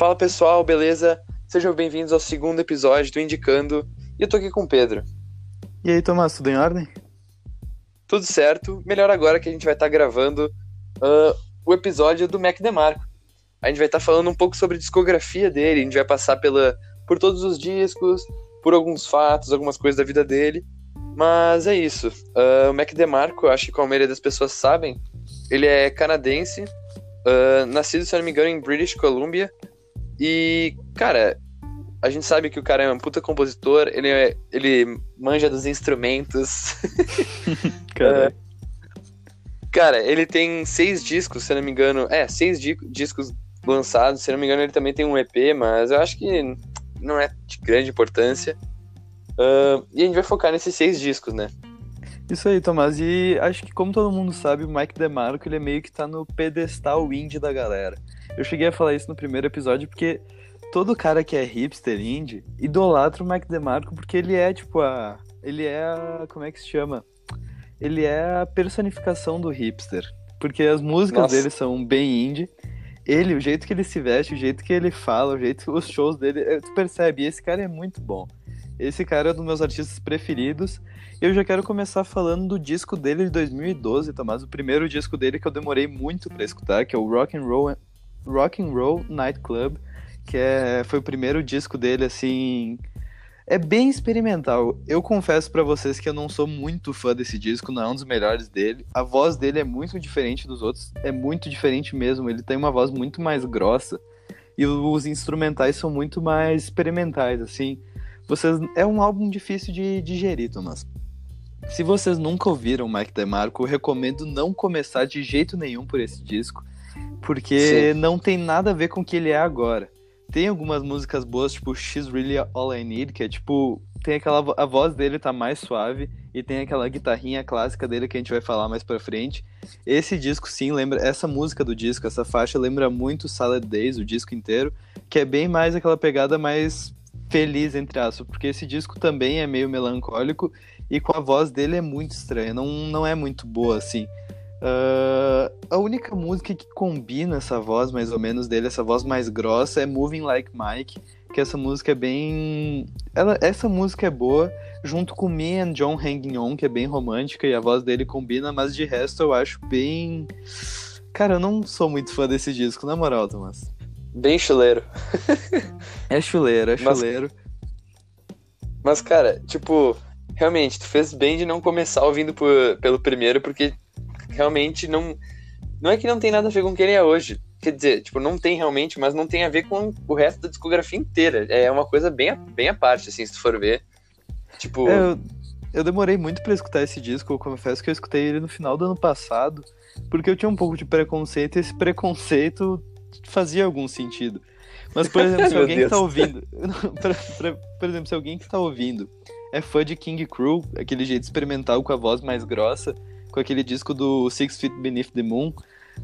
Fala pessoal, beleza? Sejam bem-vindos ao segundo episódio do Indicando. E eu tô aqui com o Pedro. E aí, Tomás, tudo em ordem? Tudo certo. Melhor agora que a gente vai estar tá gravando uh, o episódio do Mac DeMarco. A gente vai estar tá falando um pouco sobre a discografia dele, a gente vai passar pela, por todos os discos, por alguns fatos, algumas coisas da vida dele. Mas é isso. Uh, o Mac DeMarco, acho que como a maioria das pessoas sabem, ele é canadense, uh, nascido, se não me engano, em British Columbia. E, cara, a gente sabe que o cara é um puta compositor, ele, é, ele manja dos instrumentos. cara. Uh, cara, ele tem seis discos, se não me engano. É, seis di discos lançados. Se não me engano, ele também tem um EP, mas eu acho que não é de grande importância. Uh, e a gente vai focar nesses seis discos, né? Isso aí, Tomás. E acho que, como todo mundo sabe, o Mike DeMarco ele é meio que tá no pedestal indie da galera. Eu cheguei a falar isso no primeiro episódio porque todo cara que é hipster indie idolatra o Mike DeMarco porque ele é, tipo, a. Ele é a. Como é que se chama? Ele é a personificação do hipster. Porque as músicas Nossa. dele são bem indie ele, o jeito que ele se veste, o jeito que ele fala, o jeito que os shows dele, é, tu percebe, esse cara é muito bom. Esse cara é um dos meus artistas preferidos. Eu já quero começar falando do disco dele de 2012, Tomás, o primeiro disco dele que eu demorei muito para escutar, que é o Rock and Roll Rock and Roll Night Club, que é, foi o primeiro disco dele assim é bem experimental. Eu confesso para vocês que eu não sou muito fã desse disco, não é um dos melhores dele. A voz dele é muito diferente dos outros, é muito diferente mesmo. Ele tem uma voz muito mais grossa e os instrumentais são muito mais experimentais, assim. Vocês é um álbum difícil de digerir, Thomas. Se vocês nunca ouviram Mike DeMarco, eu recomendo não começar de jeito nenhum por esse disco, porque Sim. não tem nada a ver com o que ele é agora. Tem algumas músicas boas, tipo She's Really All I Need, que é tipo. Tem aquela. A voz dele tá mais suave e tem aquela guitarrinha clássica dele que a gente vai falar mais pra frente. Esse disco, sim, lembra. Essa música do disco, essa faixa, lembra muito Salad Days, o disco inteiro, que é bem mais aquela pegada mais feliz, entre aspas, porque esse disco também é meio melancólico e com a voz dele é muito estranha, não, não é muito boa assim. Uh, a única música que combina essa voz, mais ou menos, dele, essa voz mais grossa, é Moving Like Mike, que essa música é bem. Ela, essa música é boa, junto com Me and John Hanging On, que é bem romântica, e a voz dele combina, mas de resto eu acho bem. Cara, eu não sou muito fã desse disco, na moral, Thomas. Bem chuleiro. é chuleiro, é chuleiro. Mas, mas, cara, tipo, realmente, tu fez bem de não começar ouvindo por, pelo primeiro, porque realmente não. Não é que não tem nada a ver com quem ele é hoje. Quer dizer, tipo, não tem realmente, mas não tem a ver com o resto da discografia inteira. É uma coisa bem, bem à parte, assim, se tu for ver. Tipo. É, eu, eu demorei muito para escutar esse disco. Eu confesso que eu escutei ele no final do ano passado, porque eu tinha um pouco de preconceito e esse preconceito fazia algum sentido. Mas, por exemplo, se alguém que tá ouvindo. pra, pra, por exemplo, se alguém que tá ouvindo é fã de King Crew, aquele jeito experimental com a voz mais grossa, com aquele disco do Six Feet Beneath the Moon.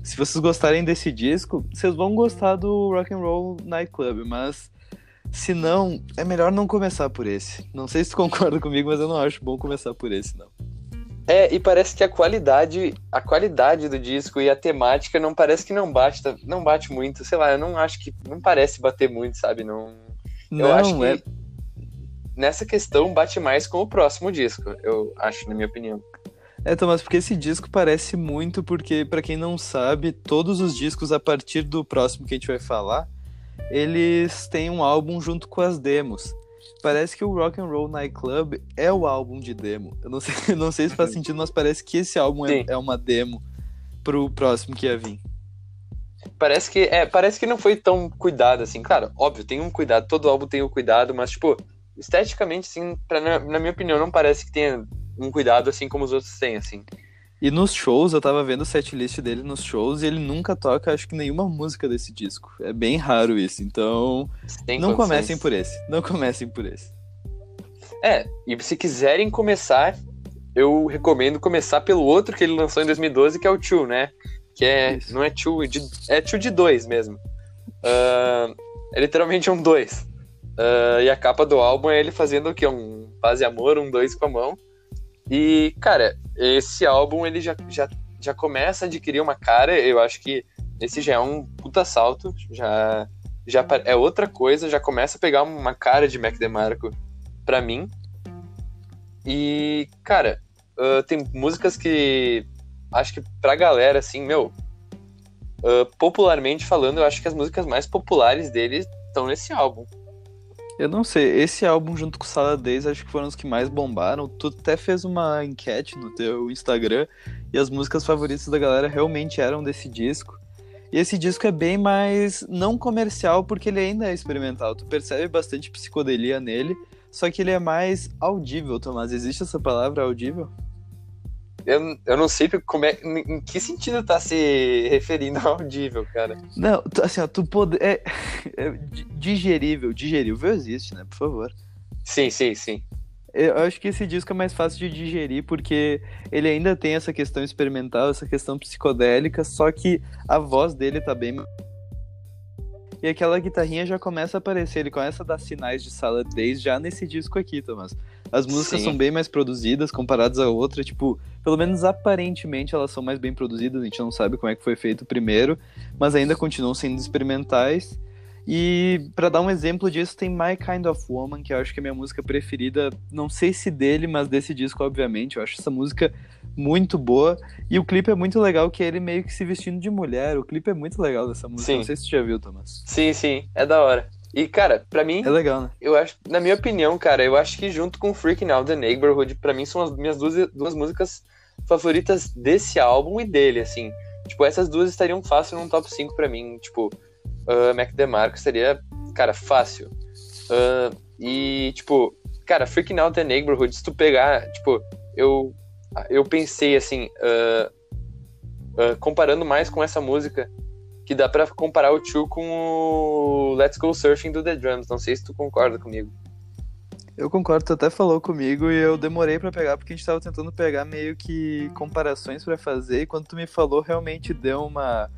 Se vocês gostarem desse disco, vocês vão gostar do Rock and Roll Night Club, mas se não, é melhor não começar por esse. Não sei se tu concorda comigo, mas eu não acho bom começar por esse, não. É, e parece que a qualidade, a qualidade do disco e a temática não parece que não bate, não bate muito, sei lá, eu não acho que não parece bater muito, sabe? Não. não eu acho que é... nessa questão bate mais com o próximo disco, eu acho, na minha opinião. É, Thomas, porque esse disco parece muito, porque, para quem não sabe, todos os discos a partir do próximo que a gente vai falar, eles têm um álbum junto com as demos. Parece que o Rock and Roll Night Club é o álbum de demo. Eu não sei, não sei se faz sentido, mas parece que esse álbum é, é, uma demo pro próximo que ia vir. Parece que, é, parece que não foi tão cuidado assim. Claro, óbvio, tem um cuidado, todo álbum tem o um cuidado, mas, tipo, esteticamente, assim, pra, na, na minha opinião, não parece que tenha um cuidado assim como os outros têm, assim. E nos shows, eu tava vendo o setlist dele nos shows e ele nunca toca, acho que nenhuma música desse disco. É bem raro isso, então. Tem não comecem por esse. Não comecem por esse. É, e se quiserem começar, eu recomendo começar pelo outro que ele lançou em 2012, que é o Two, né? Que é. Isso. Não é Two, é Two de dois mesmo. Uh, é literalmente um dois. Uh, e a capa do álbum é ele fazendo o quê? Um paz e amor, um dois com a mão. E, cara, esse álbum ele já, já, já começa a adquirir uma cara, eu acho que esse já é um puta salto, já, já é outra coisa, já começa a pegar uma cara de Mac DeMarco pra mim. E, cara, uh, tem músicas que acho que pra galera, assim, meu, uh, popularmente falando, eu acho que as músicas mais populares dele estão nesse álbum. Eu não sei, esse álbum junto com o Sala 10 acho que foram os que mais bombaram. Tu até fez uma enquete no teu Instagram e as músicas favoritas da galera realmente eram desse disco. E esse disco é bem mais não comercial porque ele ainda é experimental. Tu percebe bastante psicodelia nele, só que ele é mais audível, Tomás. Existe essa palavra audível? Eu, eu não sei como é, em que sentido tá se referindo ao audível, cara. Não, assim, ó, tu pode. É, é digerível, digerível existe, né? Por favor. Sim, sim, sim. Eu acho que esse disco é mais fácil de digerir porque ele ainda tem essa questão experimental, essa questão psicodélica, só que a voz dele tá bem e aquela guitarrinha já começa a aparecer, ele começa a dar sinais de sala 10 já nesse disco aqui, Thomas. As músicas Sim. são bem mais produzidas comparadas a outra, tipo, pelo menos aparentemente elas são mais bem produzidas, a gente não sabe como é que foi feito primeiro, mas ainda continuam sendo experimentais. E para dar um exemplo disso, tem My Kind of Woman, que eu acho que é a minha música preferida, não sei se dele, mas desse disco, obviamente. Eu acho essa música muito boa. E o clipe é muito legal, que é ele meio que se vestindo de mulher. O clipe é muito legal dessa música. Sim. Não sei se você já viu, Thomas. Sim, sim. É da hora. E, cara, pra mim. É legal, né? Eu acho, na minha opinião, cara, eu acho que junto com Freaking Out the Neighborhood, pra mim são as minhas duas, duas músicas favoritas desse álbum e dele, assim. Tipo, essas duas estariam fácil num top 5 pra mim. Tipo, uh, Mac DeMarco seria, cara, fácil. Uh, e, tipo, cara, Freaking Out the Neighborhood, se tu pegar, tipo, eu eu pensei assim, uh, uh, comparando mais com essa música, que dá para comparar o Tio com o Let's Go Surfing do The Drums. Não sei se tu concorda comigo. Eu concordo, tu até falou comigo e eu demorei para pegar porque a gente tava tentando pegar meio que comparações para fazer e quando tu me falou realmente deu uma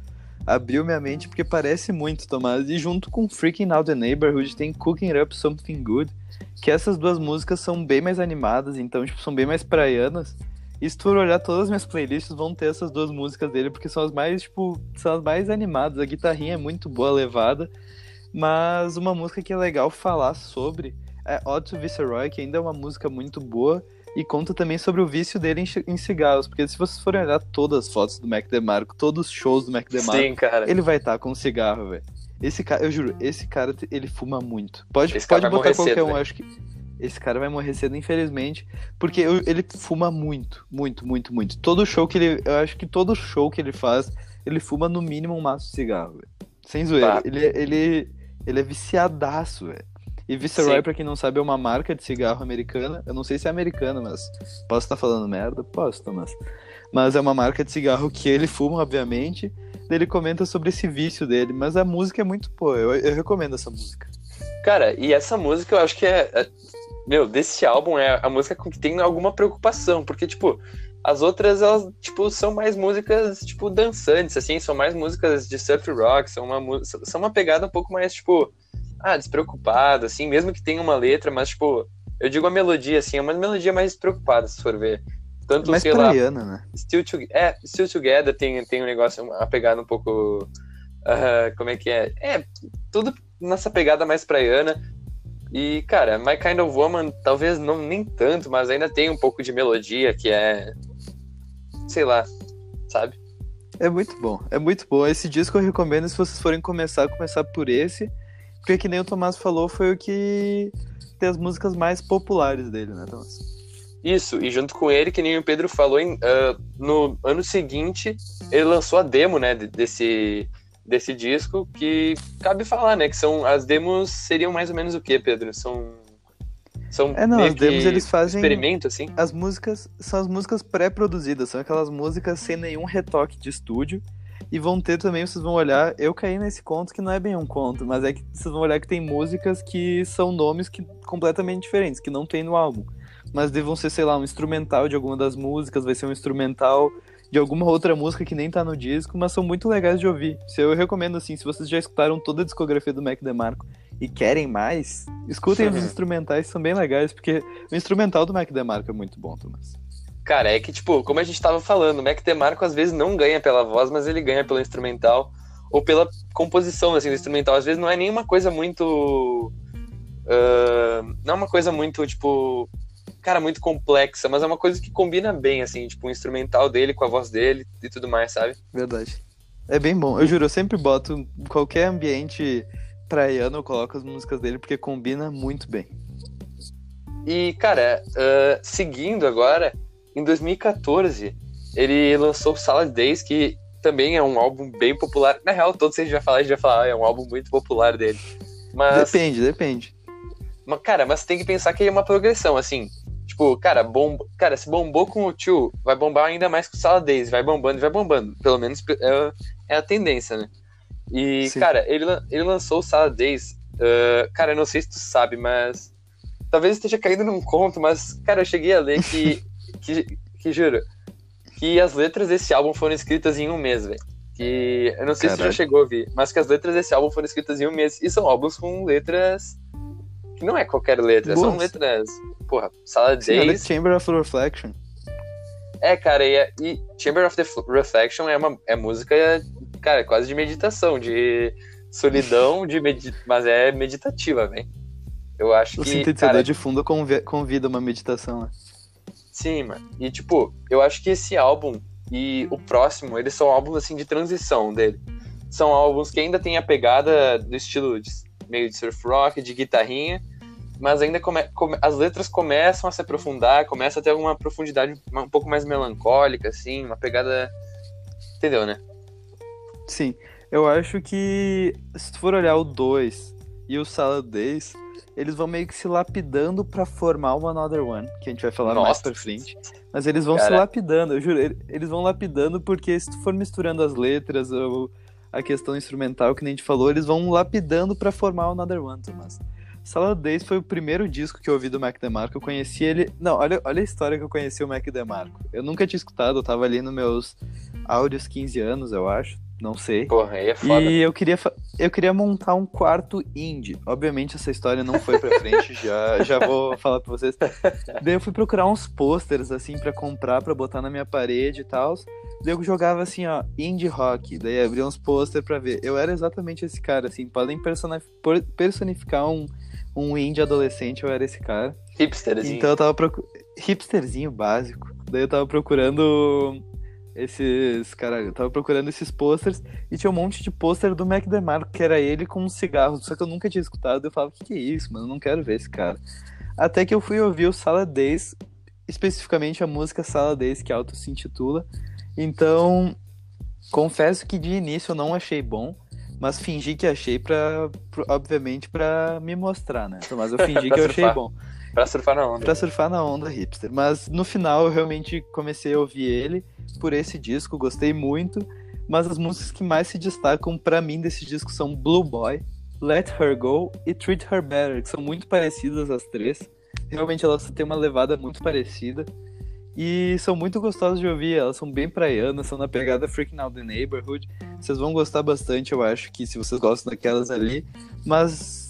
abriu minha mente porque parece muito, Tomás. E junto com Freaking Out the Neighborhood tem Cooking Up Something Good, que essas duas músicas são bem mais animadas, então tipo são bem mais praianas. E se tu olhar todas as minhas playlists, vão ter essas duas músicas dele, porque são as mais, tipo, são as mais animadas. A guitarrinha é muito boa, levada. Mas uma música que é legal falar sobre é Odd to Viceroy, que ainda é uma música muito boa. E conta também sobre o vício dele em, em cigarros. Porque se vocês forem olhar todas as fotos do Mac DeMarco, todos os shows do Mac DeMarco, Sim, ele vai estar tá com um cigarro, velho. Esse cara, eu juro, esse cara, ele fuma muito. Pode, pode botar qualquer cedo, um, acho que esse cara vai morrer cedo, infelizmente, porque eu, ele fuma muito, muito, muito, muito. Todo show que ele. Eu acho que todo show que ele faz, ele fuma no mínimo um maço de cigarro, véio. Sem zoeira. Ele, ele, ele é viciadaço, velho. E Viceroy, pra quem não sabe, é uma marca de cigarro americana. Eu não sei se é americana, mas posso estar falando merda? Posso, Thomas. Mas é uma marca de cigarro que ele fuma, obviamente. Ele comenta sobre esse vício dele. Mas a música é muito boa. Eu, eu recomendo essa música. Cara, e essa música eu acho que é, é meu, desse álbum é a música com que tem alguma preocupação, porque, tipo, as outras, elas, tipo, são mais músicas, tipo, dançantes, assim, são mais músicas de surf rock, são uma, são uma pegada um pouco mais, tipo, ah, despreocupada, assim, mesmo que tenha uma letra, mas, tipo, eu digo a melodia, assim, é uma melodia mais despreocupada, se for ver. Tanto, mais sei praiana, lá, né? Still, to, é, Still Together tem, tem um negócio, uma pegada um pouco, uh, como é que é? É, tudo nessa pegada mais praiana, e, cara, My Kind of Woman, talvez não nem tanto, mas ainda tem um pouco de melodia que é. Sei lá, sabe? É muito bom, é muito bom. Esse disco eu recomendo se vocês forem começar, começar por esse. Porque que nem o Tomás falou, foi o que tem as músicas mais populares dele, né, Tomás? Isso, e junto com ele, que nem o Pedro falou, uh, no ano seguinte, ele lançou a demo, né, desse, desse disco, que cabe falar, né? Que são as demos seriam mais ou menos o que, Pedro? São são é, não, as demos eles fazem experimento assim. As músicas são as músicas pré-produzidas, são aquelas músicas sem nenhum retoque de estúdio. E vão ter também, vocês vão olhar, eu caí nesse conto que não é bem um conto, mas é que vocês vão olhar que tem músicas que são nomes que completamente diferentes, que não tem no álbum. Mas vão ser, sei lá, um instrumental de alguma das músicas, vai ser um instrumental de alguma outra música que nem tá no disco, mas são muito legais de ouvir. Se eu recomendo assim, se vocês já escutaram toda a discografia do Mac DeMarco e querem mais, escutem os instrumentais, são bem legais, porque o instrumental do Mac DeMarco é muito bom, Thomas. Cara, é que, tipo, como a gente tava falando, o Mac DeMarco às vezes não ganha pela voz, mas ele ganha pelo instrumental. ou pela composição assim, do instrumental. Às vezes não é nenhuma coisa muito. Uh, não é uma coisa muito, tipo. Cara, muito complexa, mas é uma coisa que combina bem, assim, tipo, o instrumental dele com a voz dele e tudo mais, sabe? Verdade. É bem bom. Eu juro, eu sempre boto em qualquer ambiente praiano, eu coloco as músicas dele porque combina muito bem. E, cara, uh, seguindo agora, em 2014, ele lançou Salad Days, que também é um álbum bem popular. Na real, todos vocês já falaram, já falaram, é um álbum muito popular dele. Mas, Depende, depende. mas, cara, mas tem que pensar que é uma progressão, assim. Tipo, cara, bom, cara, se bombou com o tio, vai bombar ainda mais com o Salad Days, vai bombando, vai bombando. Pelo menos é, é a tendência, né? E, Sim. cara, ele, ele lançou o Salad Days. uh, cara, eu não sei se tu sabe, mas. Talvez esteja caindo num conto, mas, cara, eu cheguei a ler que. que, que juro. Que as letras desse álbum foram escritas em um mês, velho. Que. Eu não sei se tu já chegou a ouvir, mas que as letras desse álbum foram escritas em um mês. E são álbuns com letras. Que não é qualquer letra, são Boas. letras. Porra, Salad Sim, olha Days. Chamber of Reflection. É, cara, e, e Chamber of the Reflection é uma é música, cara, quase de meditação, de solidão, de medi mas é meditativa, velho. Eu acho O que, sintetizador cara, de fundo convi- convida uma meditação, né? Sim. E tipo, eu acho que esse álbum e o próximo, eles são álbuns assim de transição dele. São álbuns que ainda tem a pegada do estilo de- meio de surf rock, de guitarrinha, mas ainda come- come- as letras começam a se aprofundar, começa a ter alguma profundidade um pouco mais melancólica, assim, uma pegada. Entendeu, né? Sim, eu acho que se tu for olhar o 2 e o Salad Days, eles vão meio que se lapidando pra formar o Another One, que a gente vai falar mais Nossa. pra frente. Mas eles vão se Cara. lapidando, eu juro, ele- eles vão lapidando porque se tu for misturando as letras ou a questão instrumental que nem a gente falou, eles vão lapidando pra formar o Another One, Tomás. Salad Days foi o primeiro disco que eu ouvi do Mac DeMarco. Eu conheci ele. Não, olha, olha a história que eu conheci o Mac DeMarco. Eu nunca tinha escutado, eu tava ali nos meus áudios 15 anos, eu acho. Não sei. Porra, aí é foda. E eu queria, eu queria montar um quarto indie. Obviamente essa história não foi pra frente, já, já vou falar pra vocês. Daí eu fui procurar uns posters assim pra comprar, pra botar na minha parede e tal. Daí eu jogava assim, ó, indie rock. Daí abria uns posters pra ver. Eu era exatamente esse cara, assim, podem personificar um, um indie adolescente, eu era esse cara. Hipsterzinho. Então eu tava procurando. Hipsterzinho básico. Daí eu tava procurando esses. Caralho, eu tava procurando esses posters e tinha um monte de pôster do Mac DeMarco, que era ele com um cigarro. Só que eu nunca tinha escutado. Eu falava, o que, que é isso, mano? Eu não quero ver esse cara. Até que eu fui ouvir o Sala Days, especificamente a música Sala Days, que auto se intitula. Então, confesso que de início eu não achei bom. Mas fingi que achei pra, pro- obviamente, pra me mostrar, né? Mas eu fingi que eu achei bom Pra surfar na onda. pra surfar na onda hipster. Mas no final eu realmente comecei a ouvir ele por esse disco, gostei muito. Mas as músicas que mais se destacam pra mim desse disco são Blue Boy, Let Her Go e Treat Her Better, que são muito parecidas as três. Realmente elas têm uma levada muito parecida. E são muito gostosas de ouvir, elas são bem praianas, são na pegada Freaking Out the Neighborhood. Vocês vão gostar bastante, eu acho, que se vocês gostam daquelas ali. Mas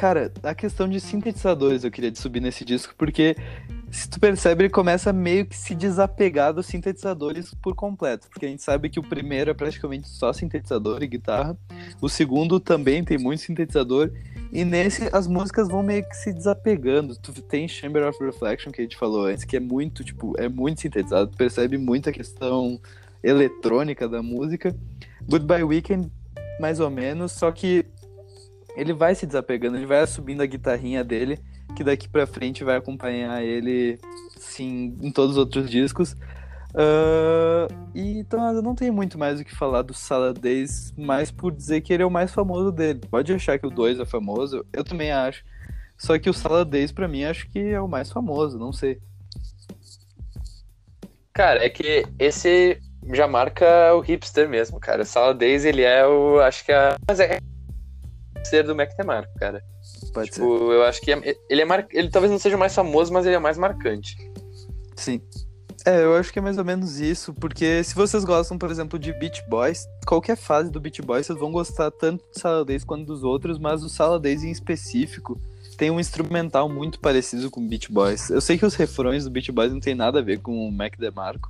Cara, a questão de sintetizadores eu queria subir nesse disco, porque se tu percebe, ele começa meio que se desapegar dos sintetizadores por completo. Porque a gente sabe que o primeiro é praticamente só sintetizador e guitarra. O segundo também tem muito sintetizador. E nesse as músicas vão meio que se desapegando. Tu tem Chamber of Reflection, que a gente falou antes, que é muito, tipo, é muito sintetizado. Tu percebe muito a questão eletrônica da música. Goodbye Weekend, mais ou menos, só que ele vai se desapegando, ele vai subindo a guitarrinha dele, que daqui pra frente vai acompanhar ele, sim, em todos os outros discos. Ah, e então eu não tenho muito mais o que falar do Saladez, mais por dizer que ele é o mais famoso dele. Pode achar que o 2 é famoso, eu também acho. Só que o Saladez, pra mim, acho que é o mais famoso, não sei. Cara, é que esse já marca o hipster mesmo, cara. O Salad Days, ele é o. Acho que é. Mas é hipster do Mac DeMarco, cara. Pode Tipo, eu acho que é- ele é mar... ele talvez não seja o mais famoso, mas ele é mais marcante. ser. Sim. É, eu acho que é mais ou menos isso, porque se vocês gostam, por exemplo, de Beach Boys, qualquer fase do Beach Boys, vocês vão gostar tanto do Saladez quanto dos outros, mas o Saladez em específico tem um instrumental muito parecido com o Beach Boys. Eu sei que os refrões do Beach Boys não tem nada a ver com o Mac DeMarco,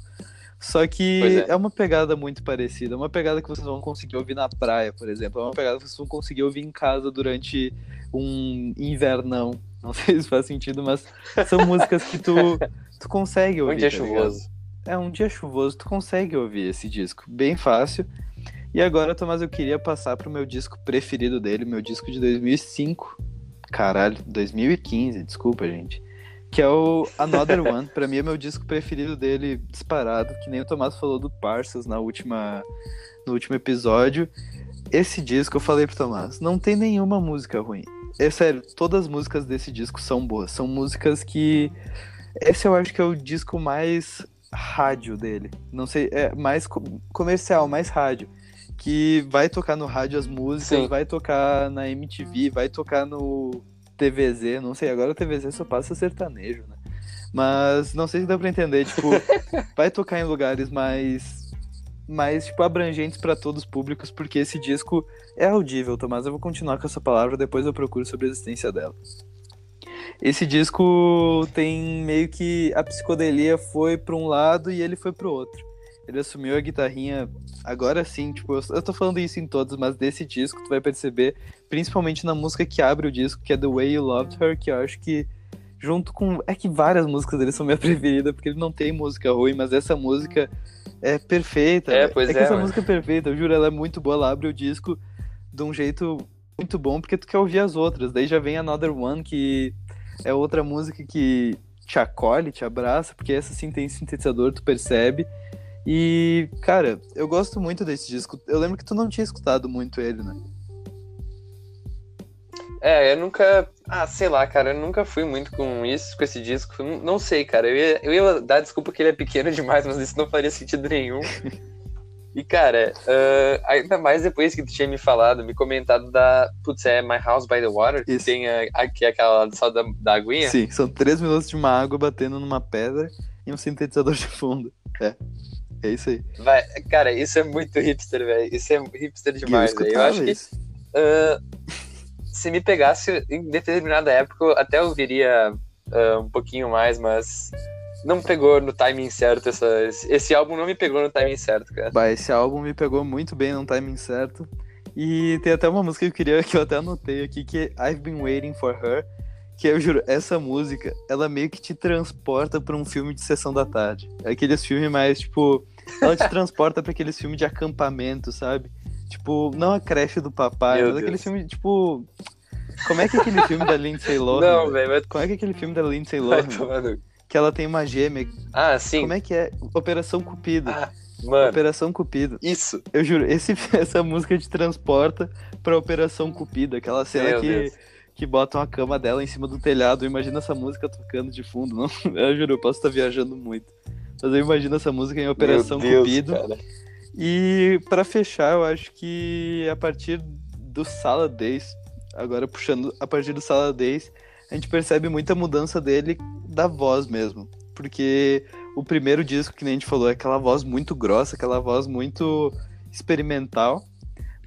Só que é. é. uma pegada muito parecida. É uma pegada que vocês vão conseguir ouvir na praia, por exemplo. É uma pegada que vocês vão conseguir ouvir em casa durante um invernão. Não sei se faz sentido, mas são músicas que tu, tu consegue ouvir. Um dia tá ligado? chuvoso. É um dia chuvoso, tu consegue ouvir esse disco. Bem fácil. E agora, Tomás, eu queria passar pro meu disco preferido dele, meu disco de 2005. Caralho, 2015, desculpa, gente. Que é o Another One. pra mim é meu disco preferido dele, disparado. Que nem o Tomás falou do Parsons na última, no último episódio. Esse disco, eu falei pro Tomás, não tem nenhuma música ruim. É sério, todas as músicas desse disco são boas. São músicas que. Esse eu acho que é o disco mais rádio dele. Não sei, é mais co- comercial, mais rádio. Que vai tocar no rádio as músicas, Sim. vai tocar na MTV, vai tocar no TVZ, não sei, agora o TVZ só passa sertanejo, né? Mas não sei se dá pra entender, tipo, vai tocar em lugares mais mais tipo abrangentes pra todos os públicos, porque esse disco é audível, Tomás. Eu vou continuar com essa palavra, depois eu procuro sobre a existência dela. Esse disco tem meio que a psicodelia foi pra um lado e ele foi pro outro. Ele assumiu a guitarrinha, agora sim, tipo, eu, eu tô falando isso em todos, mas desse disco tu vai perceber, principalmente na música que abre o disco, que é The Way You Loved Her, que eu acho que junto com. É que várias músicas dele são minha preferida, porque ele não tem música ruim, mas essa música é perfeita. É, pois que é, essa mano. música é perfeita, eu juro, ela é muito boa. Ela abre o disco de um jeito muito bom, porque tu quer ouvir as outras. Daí já vem Another One, que é outra música que te acolhe, te abraça, porque essa sim tem sintetizador, tu percebe. E, cara, eu gosto muito desse disco. Eu lembro que tu não tinha escutado muito ele, né? É, eu nunca. Ah, sei lá, cara, eu nunca fui muito com isso, com esse disco. Não, sei, cara. Eu ia, eu ia dar desculpa que ele é pequeno demais, mas isso não faria sentido nenhum. E, cara, ah, ainda mais depois que tu tinha me falado, me comentado da. Putz, é My House by the Water, que Isso. tem a, aqui aquela só da, da aguinha. Sim, são três minutos de uma água batendo numa pedra e um sintetizador de fundo. É. É isso aí. Vai, cara, isso é muito hipster, velho. Isso é hipster demais, velho. Eu acho que isso. ah, se me pegasse em determinada época, eu até ouviria ah, um pouquinho mais, mas não pegou no timing certo. Essa, esse, álbum não me pegou no timing certo, cara. Bah, esse álbum me pegou muito bem num timing certo. E tem até uma música que eu queria, que eu até anotei aqui, que é I've Been Waiting for Her. Que eu juro, essa música, ela meio que te transporta pra um filme de sessão da tarde. É aqueles filmes mais, tipo. Ela te transporta pra aqueles filmes de acampamento, sabe? Tipo, não a creche do papai, Meu mas Deus. aquele filme, tipo. Como é que é aquele filme da Lindsay Lohan? Não, velho, vai Como é que é aquele filme da Lindsay Lohan? que ela tem uma gêmea. Ah, sim. Como é que é? Operação Cupido. Ah, mano, Operação Cupido. isso. Eu juro, esse, essa música te transporta pra Operação Cupido, aquela cena Meu que, Deus. que botam a cama dela em cima do telhado. Imagina essa música tocando de fundo. Não, eu juro, eu posso estar viajando muito. Mas eu imagino essa música em Operação Deus, Cupido. cara. E pra fechar, eu acho que a partir do Sala Days, agora puxando a partir do Sala Days, a gente percebe muita mudança dele da voz mesmo. Porque o primeiro disco, que nem a gente falou, é aquela voz muito grossa, aquela voz muito experimental.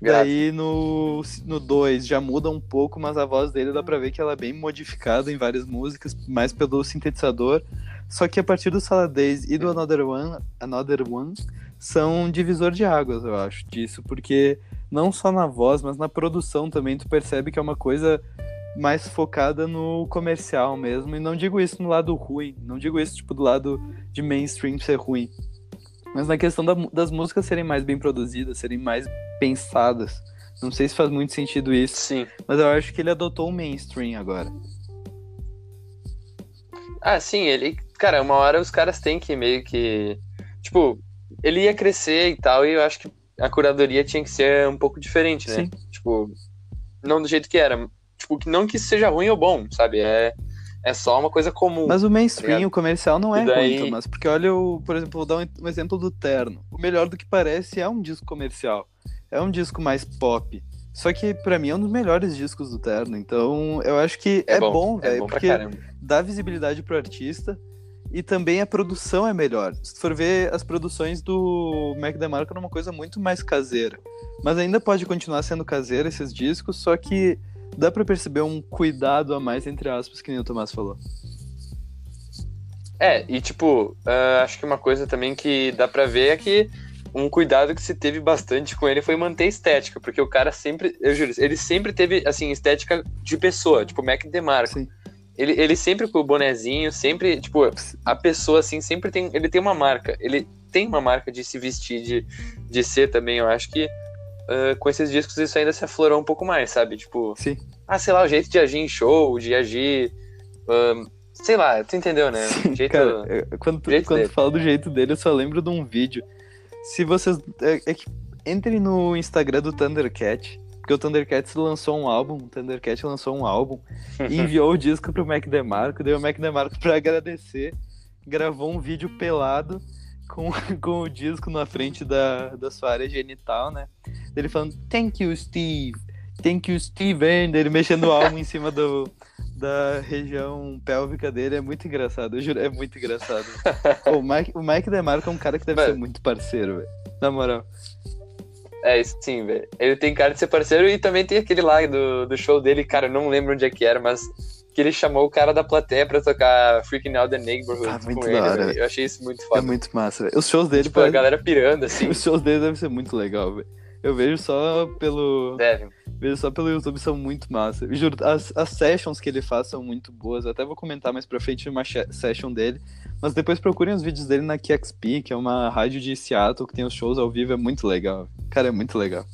Graças. Daí no 2 já muda um pouco, mas a voz dele dá pra ver que ela é bem modificada em várias músicas, mais pelo sintetizador. Só que a partir do Sala Days e do Another One, Another One são divisor de águas, eu acho, disso, porque não só na voz, mas na produção também tu percebe que é uma coisa mais focada no comercial mesmo, e não digo isso no lado ruim, não digo isso tipo do lado de mainstream ser ruim, mas na questão da das músicas serem mais bem produzidas, serem mais pensadas. Não sei se faz muito sentido isso, Sim. mas eu acho que ele adotou o mainstream agora. Ah, sim, ele. Cara, uma hora os caras têm que meio que. Tipo, ele ia crescer e tal, e eu acho que a curadoria tinha que ser um pouco diferente, né? Sim. Tipo, não do jeito que era. Tipo, não que seja ruim ou bom, sabe? É, é só uma coisa comum. Mas o mainstream, ligado? o comercial não é daí- ruim, Thomas. Porque olha, o, por exemplo, vou dar um, exemplo do Terno. O melhor do que parece é um disco comercial. É um disco mais pop. Só que pra mim é um dos melhores discos do Terno. Então eu acho que é, bom, é velho. bom pra porque dá visibilidade pro artista. E também a produção é melhor. Se tu for ver as produções do Mac DeMarco, é uma coisa muito mais caseira. Mas ainda pode continuar sendo caseira esses discos, só que dá pra perceber um cuidado a mais, entre aspas, que nem o Tomás falou. É, e tipo, uh, acho que uma coisa também que dá pra ver é que um cuidado que se teve bastante com ele foi manter a estética, porque o cara sempre, eu juro, ele sempre teve, assim, estética de pessoa, tipo Mac DeMarco. Sim. Ele, ele sempre com o bonezinho, sempre, tipo, a pessoa, assim, sempre tem, ele tem uma marca, ele tem uma marca de se vestir, de, de ser também, eu acho que uh, com esses discos isso ainda se aflorou um pouco mais, sabe? Tipo, Sim. ah, sei lá, o jeito de agir em show, de agir... Uh, sei lá, tu entendeu, né? Sim, jeito, cara, quando, tu, quando tu fala do jeito dele, eu só lembro de um vídeo se vocês. É, é que entrem no Instagram do Thundercat. Porque o Thundercat lançou um álbum, o Thundercat lançou um álbum e enviou o disco pro Mac DeMarco, deu o Mac DeMarco pra agradecer, gravou um vídeo pelado com, com o disco na frente da, da sua área genital, né? Ele falando, thank you, Steve, thank you, Steve, and ele mexendo o álbum em cima do, da região pélvica dele é muito engraçado. Eu juro, é muito engraçado. o, Mike, o Mike DeMarco é um cara que deve ser muito parceiro, velho. Na moral. É, isso sim, velho. Ele tem cara de ser parceiro e também tem aquele lá do, do show dele, cara, eu não lembro onde é que era, mas que ele chamou o cara da plateia pra tocar Freaking Out the Neighborhood ah, muito com ele, hora, Eu achei isso muito foda. É muito massa, velho. Os shows dele... Tipo, parece... a galera pirando, assim. Os shows dele devem ser muito legal, velho. Eu vejo só pelo. Vejo só pelo YouTube, são muito massa. Juro, as, as sessions que ele faz são muito boas. Eu até vou comentar mais pra frente uma session dele. Mas depois procurem os vídeos dele na KXP, que é uma rádio de Seattle que tem os shows ao vivo. É muito legal. Cara, é muito legal.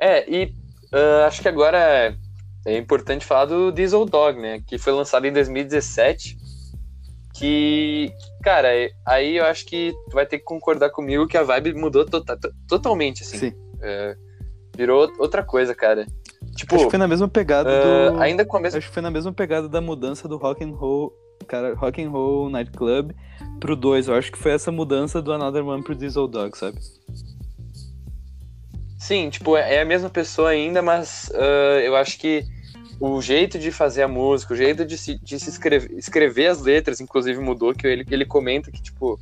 É, e uh, acho que agora é importante falar do Diesel Dog, né? Que foi lançado em 2017 que, cara, aí eu acho que tu vai ter que concordar comigo que a vibe mudou to tota-, to totalmente, assim. Sim. É, virou outra coisa, cara. Tipo, acho que foi na mesma pegada uh, do... Ainda com a mesma... Acho que foi na mesma pegada da mudança do rock and roll, cara, rock and roll nightclub pro 2. Eu acho que foi essa mudança do Another One pro Diesel Dog, sabe? Sim, tipo, é a mesma pessoa ainda, mas uh, eu acho que o jeito de fazer a música, o jeito de se, de se escrever, escrever as letras, inclusive mudou, que ele, ele comenta que, tipo,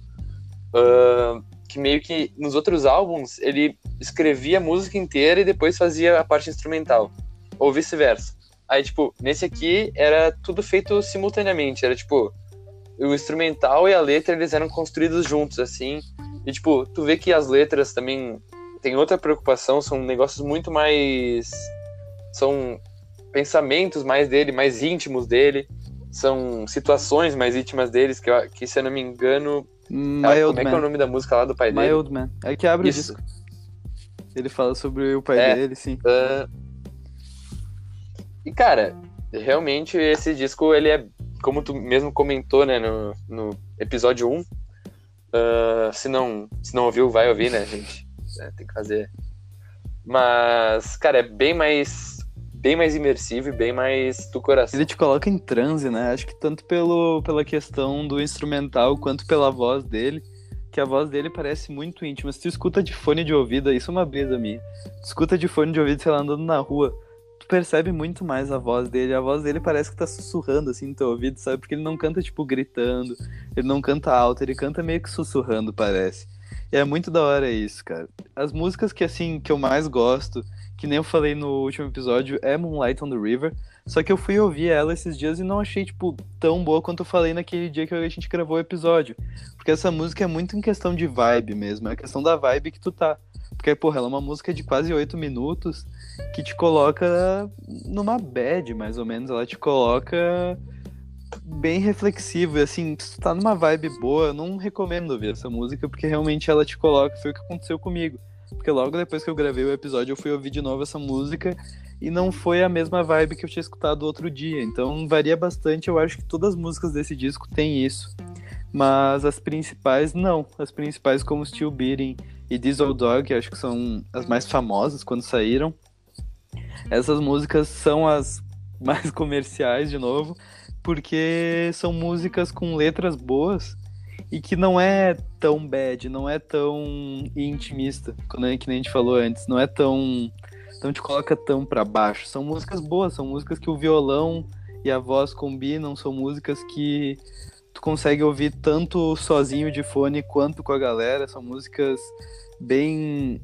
uh, que meio que nos outros álbuns ele escrevia a música inteira e depois fazia a parte instrumental, ou vice-versa. Aí, tipo, nesse aqui era tudo feito simultaneamente, era tipo, o instrumental e a letra eles eram construídos juntos, assim, e tipo, tu vê que as letras também tem outra preocupação, são negócios muito mais. São pensamentos mais dele, mais íntimos dele. São situações mais íntimas deles, que, que se eu não me engano. My é, como é que é o nome da música lá do pai My dele? My Old Man. É que abre Isso. o disco. Ele fala sobre o pai é, dele, sim. Uh... E, cara, realmente esse disco, ele é, como tu mesmo comentou, né, no, no episódio 1. Uh, ah, se, não, se não ouviu, vai ouvir, né, gente? É, tem que fazer. Mas, cara, é bem mais bem mais imersivo e bem mais do coração. Ele te coloca em transe, né? Acho que tanto pelo, pela questão do instrumental quanto pela voz dele, que a voz dele parece muito íntima. Se tu escuta de fone de ouvido, isso é uma brisa minha. Tu escuta de fone de ouvido, sei lá, andando na rua, tu percebe muito mais a voz dele. A voz dele parece que tá sussurrando assim no teu ouvido, sabe? Porque ele não canta tipo gritando, ele não canta alto, ele canta meio que sussurrando, parece. E é muito da hora isso, cara. As músicas que assim que eu mais gosto que nem eu falei no último episódio, é Moonlight on the River. Só que eu fui ouvir ela esses dias e não achei, tipo, tão boa quanto eu falei naquele dia que a gente gravou o episódio. Porque essa música é muito em questão de vibe mesmo, é questão da vibe que tu tá. Porque, porra, ela é uma música de quase oito minutos que te coloca numa bad, mais ou menos. Ela te coloca bem reflexivo. E assim, se tu tá numa vibe boa, eu não recomendo ouvir essa música, porque realmente ela te coloca. Foi o que aconteceu comigo. Porque logo depois que eu gravei o episódio, eu fui ouvir de novo essa música e não foi a mesma vibe que eu tinha escutado outro dia. Então varia bastante. Eu acho que todas as músicas desse disco têm isso. Mas as principais, não. As principais, como Still Beating e Diesel Dog, acho que são as mais famosas quando saíram. Essas músicas são as mais comerciais, de novo, porque são músicas com letras boas e que não é tão bad, não é tão intimista, que nem a gente falou antes, não é tão não te coloca tão para baixo. São músicas boas, são músicas que o violão e a voz combinam, são músicas que tu consegue ouvir tanto sozinho de fone quanto com a galera, são músicas bem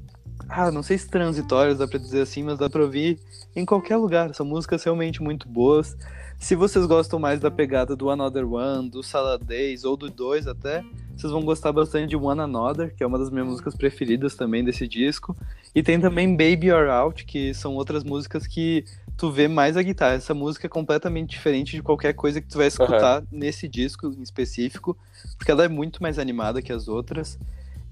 ah, não sei se transitórias dá pra dizer assim, mas dá pra ouvir em qualquer lugar. São músicas realmente muito boas. Se vocês gostam mais da pegada do Another One, do Salad Days ou do 2 até, vocês vão gostar bastante de One Another, que é uma das minhas músicas preferidas também desse disco. E tem também Baby You're Out, que são outras músicas que tu vê mais a guitarra. Essa música é completamente diferente de qualquer coisa que tu vai escutar uhum. nesse disco em específico, porque ela é muito mais animada que as outras.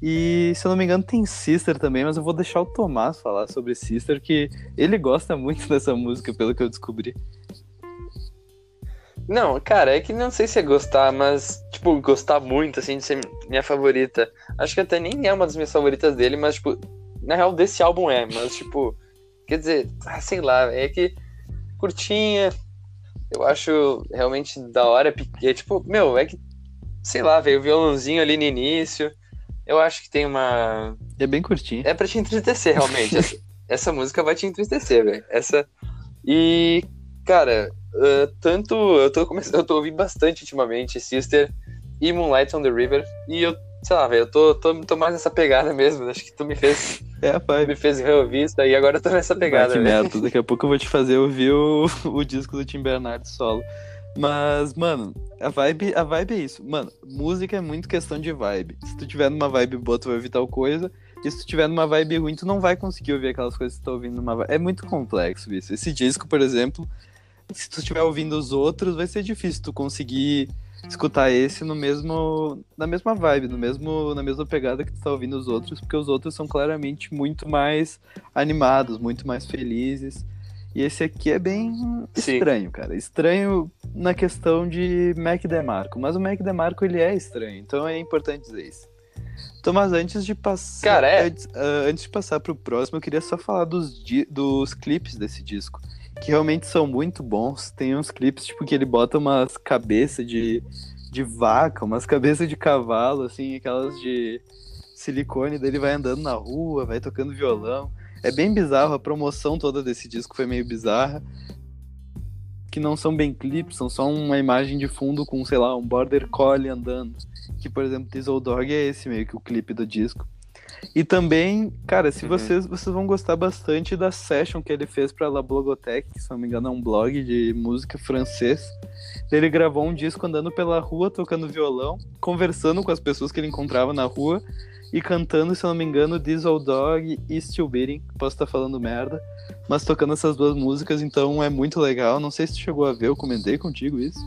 E se eu não me engano tem Sister também, mas eu vou deixar o Tomás falar sobre Sister, que ele gosta muito dessa música, pelo que eu descobri. Não, cara, é que não sei se é gostar, mas, tipo, gostar muito, assim, de ser minha favorita. Acho que até nem é uma das minhas favoritas dele, mas, tipo, na real, desse álbum é, mas, tipo, quer dizer, ah, sei lá, é que curtinha, eu acho realmente da hora, é tipo, meu, é que, sei lá, veio o violãozinho ali no início, eu acho que tem uma... É bem curtinho. É pra te entristecer, realmente, essa, essa música vai te entristecer, velho, essa... E, cara, uh, tanto eu tô começando, eu tô ouvindo bastante ultimamente Sister e Moonlight on the River, e eu sei lá, velho, eu tô, tô, tô mais nessa pegada mesmo. Acho que tu me fez. É, pai. Me fez reouvir isso daí, agora eu tô nessa pegada. merda, daqui a pouco eu vou te fazer ouvir o, o disco do Tim Bernardo solo. Mas, mano, a vibe, a vibe é isso. Mano, música é muito questão de vibe. Se tu tiver numa vibe boa, tu vai ouvir tal coisa. E se tu tiver numa vibe ruim, tu não vai conseguir ouvir aquelas coisas que tu tá ouvindo numa vibe. É muito complexo isso. Esse disco, por exemplo, se tu estiver ouvindo os outros, vai ser difícil tu conseguir escutar esse no mesmo na mesma vibe, no mesmo na mesma pegada que tu tá ouvindo os outros, porque os outros são claramente muito mais animados, muito mais felizes. E esse aqui é bem Sim. estranho, cara. Estranho na questão de Mac DeMarco, mas o Mac DeMarco ele é estranho, então é importante dizer isso. Tomás, antes de passar, cara, é... antes, uh, antes de passar pro próximo, eu queria só falar dos, dos clipes desse disco que realmente são muito bons. Tem uns clipes, tipo, que ele bota umas cabeças de, de vaca, umas cabeças de cavalo, assim, aquelas de silicone, daí ele vai andando na rua, vai tocando violão. É bem bizarro, a promoção toda desse disco foi meio bizarra. Que não são bem clipes, são só uma imagem de fundo com, sei lá, um border collie andando. Que, por exemplo, Diesel Dog é esse meio que o clipe do disco. E também, cara, se uhum. vocês, vocês vão gostar bastante da session que ele fez pra La Blogotech, que se não me engano é um blog de música francês. Ele gravou um disco andando pela rua, tocando violão, conversando com as pessoas que ele encontrava na rua e cantando, se não me engano, Diesel Dog e Still Beating. Posso estar falando merda, mas tocando essas duas músicas, então é muito legal. Não sei se tu chegou a ver, eu comentei contigo isso.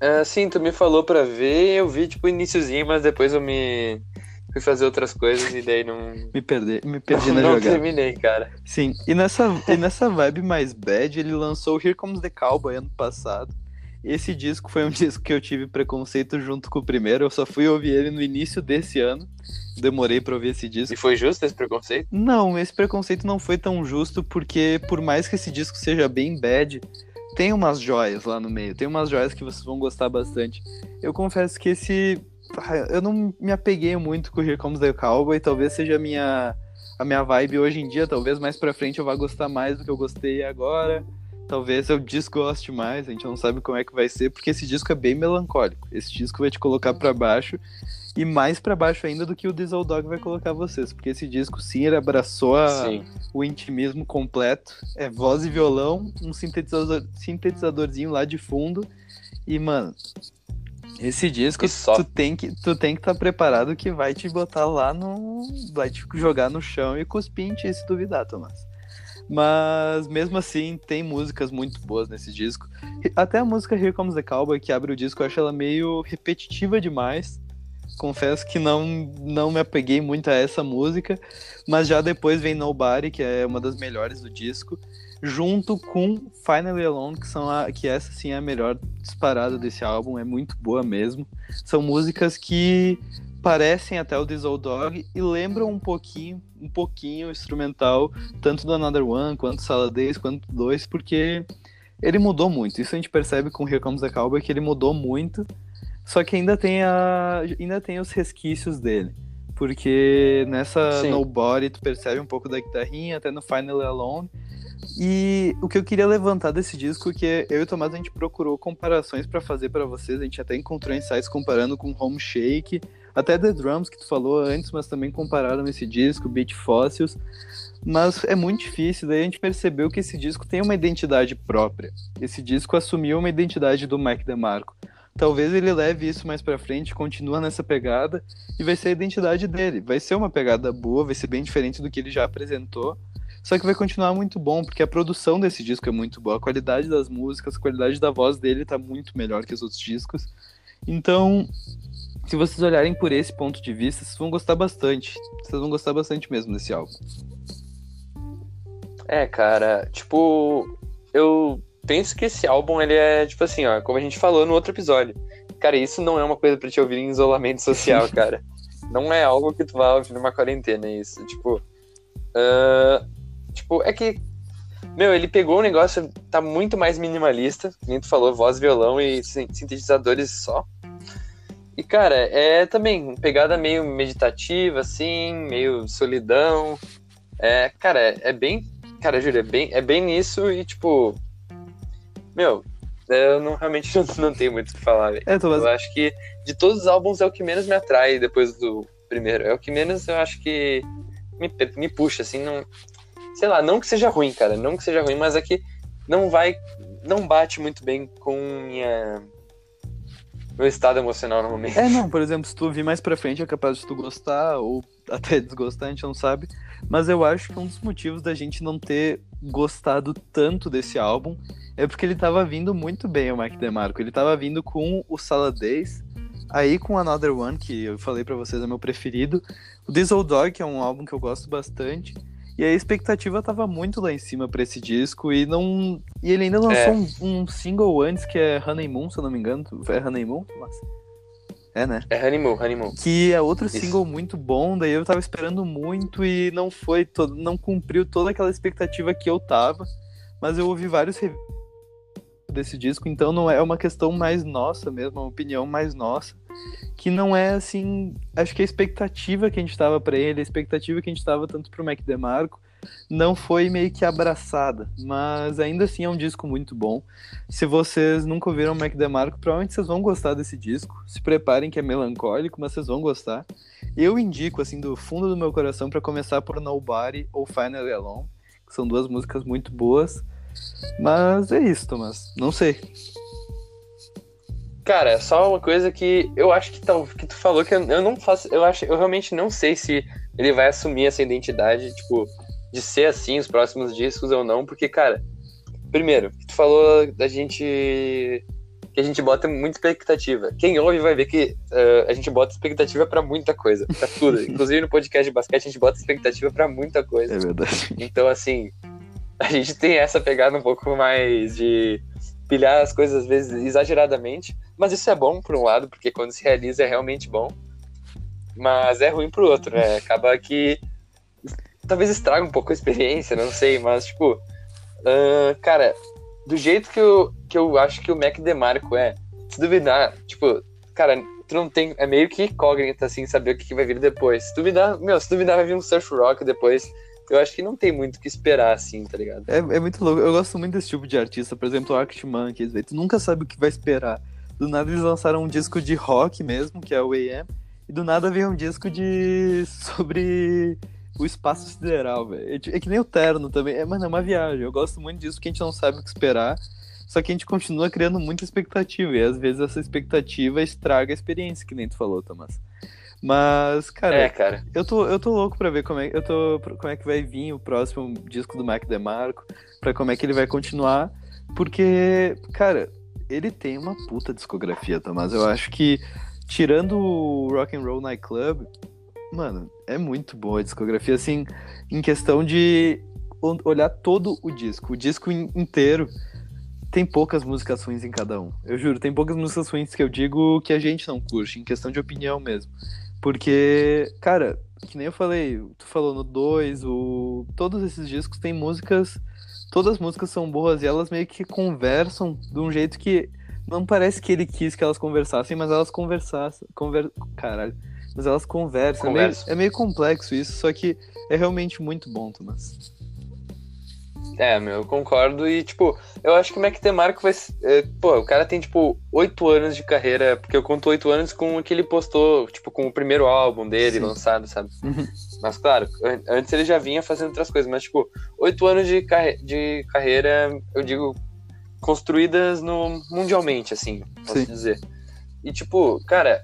É, sim, tu me falou pra ver, eu vi tipo iníciozinho, mas depois eu me fui fazer outras coisas e daí não. Me perdi, me perdi não, na não jogada. terminei, cara. Sim, e nessa, e nessa vibe mais bad, ele lançou Here Comes the Cowboy ano passado. Esse disco foi um disco que eu tive preconceito junto com o primeiro. Eu só fui ouvir ele no início desse ano. Demorei pra ouvir esse disco. E foi justo esse preconceito? Não, esse preconceito não foi tão justo, porque por mais que esse disco seja bem bad, tem umas joias lá no meio. Tem umas joias que vocês vão gostar bastante. Eu confesso que esse eu não me apeguei muito com Here Comes the Cowboy, talvez seja a minha, a minha vibe hoje em dia, talvez mais pra frente eu vá gostar mais do que eu gostei agora, talvez eu desgoste mais, a gente não sabe como é que vai ser, porque esse disco é bem melancólico, esse disco vai te colocar para baixo, e mais para baixo ainda do que o Diesel Dog vai colocar vocês, porque esse disco sim, ele abraçou a, o intimismo completo, é voz e violão, um sintetizador, sintetizadorzinho lá de fundo, e mano, esse disco, tu tem que tu tem que estar tá preparado que vai te botar lá no. Vai te jogar no chão e cuspir em ti se duvidar, Tomás. Mas mesmo assim, tem músicas muito boas nesse disco. Até a música Here Comes the Cowboy, que abre o disco, eu acho ela meio repetitiva demais. Confesso que não, não me apeguei muito a essa música. Mas já depois vem Nobody, que é uma das melhores do disco junto com Finally Alone, que são a, que essa sim é a melhor disparada desse álbum, é muito boa mesmo. São músicas que parecem até o Diesel Dog e lembram um pouquinho, um pouquinho o instrumental, tanto do Another One, quanto Saladez, quanto dois, porque ele mudou muito. Isso a gente percebe com Here Comes the Cowboy, que ele mudou muito, só que ainda tem, a, ainda tem os resquícios dele. Porque nessa Sim. Nobody tu percebe um pouco da guitarrinha, até no Finally Alone, e o que eu queria levantar desse disco, que eu e o Tomás a gente procurou comparações para fazer para vocês, a gente até encontrou insights comparando com Home Shake, Até The Drums, que tu falou antes, mas também compararam esse disco, Beat Fossils. Mas é muito difícil, daí a gente percebeu que esse disco tem uma identidade própria. Esse disco assumiu uma identidade do Mike DeMarco. Talvez ele leve isso mais para frente, continua nessa pegada e vai ser a identidade dele. Vai ser uma pegada boa, vai ser bem diferente do que ele já apresentou, só que vai continuar muito bom, porque a produção desse disco é muito boa, a qualidade das músicas, a qualidade da voz dele tá muito melhor que os outros discos. Então, se vocês olharem por esse ponto de vista, vocês vão gostar bastante. Vocês vão gostar bastante mesmo desse álbum. É, cara, tipo, eu penso que esse álbum, ele é, tipo assim, ó, como a gente falou no outro episódio. Cara, isso não é uma coisa pra te ouvir em isolamento social, cara. não é algo que tu vai ouvir numa quarentena, isso. Tipo, uh, tipo, é que, meu, ele pegou um negócio, tá muito mais minimalista, como tu falou, voz, violão e sintetizadores só. E, cara, é também pegada meio meditativa, assim, meio solidão. É, cara, é, é bem. Cara, juro, é bem, é bem nisso e, tipo, meu, eu não, realmente não, não tenho muito o que falar, velho. É, eu acho que de todos os álbuns é o que menos me atrai depois do primeiro. É o que menos eu acho que me, me puxa, assim, não. Sei lá, não que seja ruim, cara. Não que seja ruim, mas é que não vai. Não bate muito bem com minha. Meu estado emocional no momento. É, não, por exemplo, se tu vir mais pra frente é capaz de tu gostar ou até desgostar, a gente não sabe. Mas eu acho que um dos motivos da gente não ter gostado tanto desse álbum é porque ele tava vindo muito bem, o Mike DeMarco. Ele tava vindo com o Salad Days, aí com Another One, que eu falei para vocês é meu preferido, o Diesel Dog, que é um álbum que eu gosto bastante, e a expectativa tava muito lá em cima para esse disco, e não e ele ainda lançou é. um, um, single antes, que é Honeymoon, se eu não me engano. É Honeymoon? Nossa. É, né? É Honeymoon, Honeymoon. Que é outro Isso. single muito bom, daí eu tava esperando muito e não foi, todo, não cumpriu toda aquela expectativa que eu tava. Mas eu ouvi vários reviews desse disco, então não é uma questão mais nossa mesmo, uma opinião mais nossa, que não é assim, acho que a expectativa que a gente tava para ele, a expectativa que a gente tava tanto pro Mac DeMarco, não foi meio que abraçada, mas ainda assim é um disco muito bom. Se vocês nunca ouviram Mac DeMarco, provavelmente vocês vão gostar desse disco. Se preparem que é melancólico, mas vocês vão gostar. Eu indico assim do fundo do meu coração para começar por Nobody ou Finally Alone, que são duas músicas muito boas. Mas é isso, Thomas. Não sei. Cara, só uma coisa que eu acho que, tá, que tu falou que eu, eu não faço. Eu acho, eu realmente não sei se ele vai assumir essa identidade, tipo, de ser assim os próximos discos ou não, porque, cara, primeiro, tu falou da gente. que a gente bota muita expectativa. Quem ouve vai ver que uh, a gente bota expectativa para muita coisa, pra tudo. Inclusive no podcast de basquete a gente bota expectativa para muita coisa. É verdade. Então, assim, a gente tem essa pegada um pouco mais de pilhar as coisas às vezes exageradamente, mas isso é bom por um lado, porque quando se realiza é realmente bom, mas é ruim pro outro, né? Acaba que talvez estraga um pouco a experiência, não sei, mas tipo, uh, cara, do jeito que eu, que eu acho que o Mac DeMarco é, se duvidar, tipo, cara, tu não tem, é meio que incógnita assim, saber o que, que vai vir depois. Se duvidar, meu, se duvidar vai vir um surf rock depois, eu acho que não tem muito o que esperar, assim, tá ligado? É, é muito louco. Eu gosto muito desse tipo de artista. Por exemplo, o Arctic Monkeys. Tu nunca sabe o que vai esperar. Do nada eles lançaram um disco de rock mesmo, que é o AM. E do nada veio um disco de... sobre o espaço sideral, velho. É, é, que nem o Terno também. É, mano, é uma viagem. Eu gosto muito disso, que a gente não sabe o que esperar. Só que a gente continua criando muita expectativa. E às vezes essa expectativa estraga a experiência, que nem tu falou, Thomas. Mas, cara, é, cara, Eu, tô, eu tô louco pra ver como é, eu tô, como é que vai vir o próximo disco do Mac DeMarco, pra como é que ele vai continuar, porque, cara, ele tem uma puta discografia, Tomás. Eu acho que, tirando o Rock and Roll Night Club, mano, é muito boa a discografia, assim, em questão de olhar todo o disco, o disco inteiro tem poucas músicas ruins em cada um. Eu juro, tem poucas músicas ruins que eu digo que a gente não curte, em questão de opinião mesmo. Porque, cara, que nem eu falei, tu falou no 2, o... todos esses discos têm músicas. Todas as músicas são boas e elas meio que conversam de um jeito que não parece que ele quis que elas conversassem, mas elas conversassem. Conver... Caralho. Mas elas conversam. É meio, é meio, complexo isso, só que é realmente muito bom, Thomas. É, meu, eu concordo. E, tipo, eu acho que o Mac DeMarco vai. É, pô, o cara tem, tipo, oito anos de carreira, porque eu conto oito anos com o que ele postou, tipo, com o primeiro álbum dele Sim. lançado, sabe? Mas, claro, antes ele já vinha fazendo outras coisas, mas, tipo, oito anos de, carre de carreira, eu digo, construídas no mundialmente, assim, posso Sim. dizer. E, tipo, cara,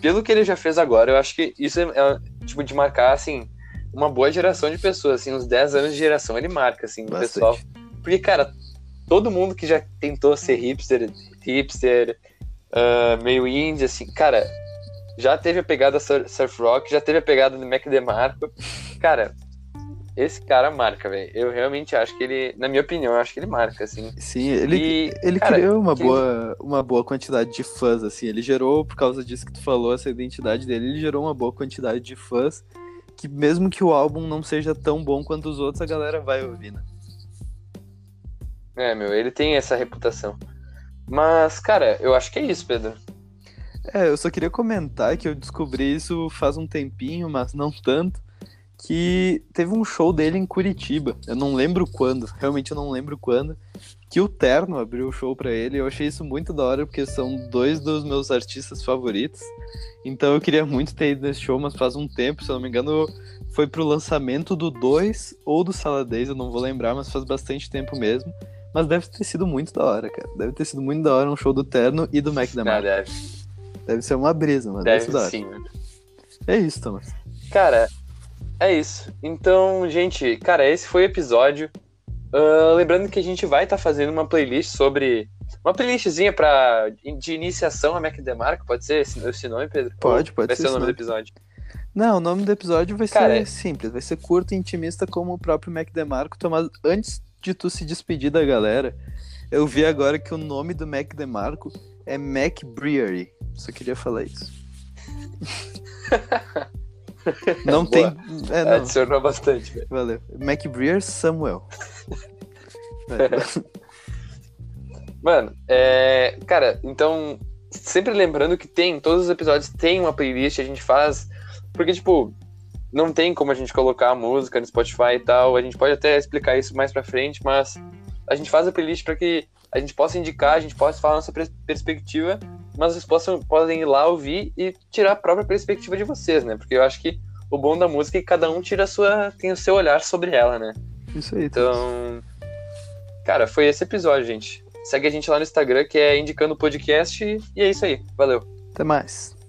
pelo que ele já fez agora, eu acho que isso é, é tipo, de marcar, assim uma boa geração de pessoas, assim, uns 10 anos de geração ele marca, assim, o pessoal. Porque, cara, todo mundo que já tentou ser hipster, hipster, uh, meio indie, assim, cara, já teve a pegada surf rock, já teve a pegada do Mac DeMarco. Cara, esse cara marca, velho. Eu realmente acho que ele, na minha opinião, eu acho que ele marca, assim. Sim, ele, e, ele cara, criou uma boa, uma boa quantidade de fãs, assim. Ele gerou, por causa disso que tu falou, essa identidade dele, ele gerou uma boa quantidade de fãs que mesmo que o álbum não seja tão bom quanto os outros, a galera vai ouvir, né? É, meu, ele tem essa reputação. Mas, cara, eu acho que é isso, Pedro. É, eu só queria comentar que eu descobri isso faz um tempinho, mas não tanto, que teve um show dele em Curitiba. Eu não lembro quando, realmente eu não lembro quando, que o Terno abriu o show para ele. Eu achei isso muito da hora, porque são dois dos meus artistas favoritos. Então eu queria muito ter ido nesse show, mas faz um tempo, se eu não me engano, foi pro lançamento do 2 ou do Sala 10, eu não vou lembrar, mas faz bastante tempo mesmo. Mas deve ter sido muito da hora, cara. Deve ter sido muito da hora um show do Terno e do Mac da deve. Deve ser uma brisa, mano. Deve, deve sim, mano. É isso, Thomas. Cara, é isso. Então, gente, cara, esse foi o episódio. Uh, lembrando que a gente vai estar tá fazendo uma playlist sobre. Uma playlistzinha pra, de iniciação a Mac DeMarco, pode ser esse, esse nome, Pedro? Pode, pode vai ser. Vai ser o nome do episódio. Não, o nome do episódio vai Cara, ser é... simples, vai ser curto e intimista como o próprio Mac DeMarco, mas antes de tu se despedir da galera, eu vi agora que o nome do Mac DeMarco é Mac Brewery. Só queria falar isso. Não tem. É, não. Adicionou bastante. Velho. Valeu. MacBreer Samuel. Mano, é. Cara, então. Sempre lembrando que tem, todos os episódios tem uma playlist, a gente faz. Porque, tipo, não tem como a gente colocar a música no Spotify e tal. A gente pode até explicar isso mais pra frente, mas a gente faz a playlist para que a gente possa indicar, a gente possa falar nossa perspectiva mas vocês possam, podem ir lá ouvir e tirar a própria perspectiva de vocês, né? Porque eu acho que o bom da música é que cada um tira sua, tem o seu olhar sobre ela, né? Isso aí. Então, cara, foi esse episódio, gente. Segue a gente lá no Instagram, que é Indicando Podcast, e é isso aí. Valeu. Até mais.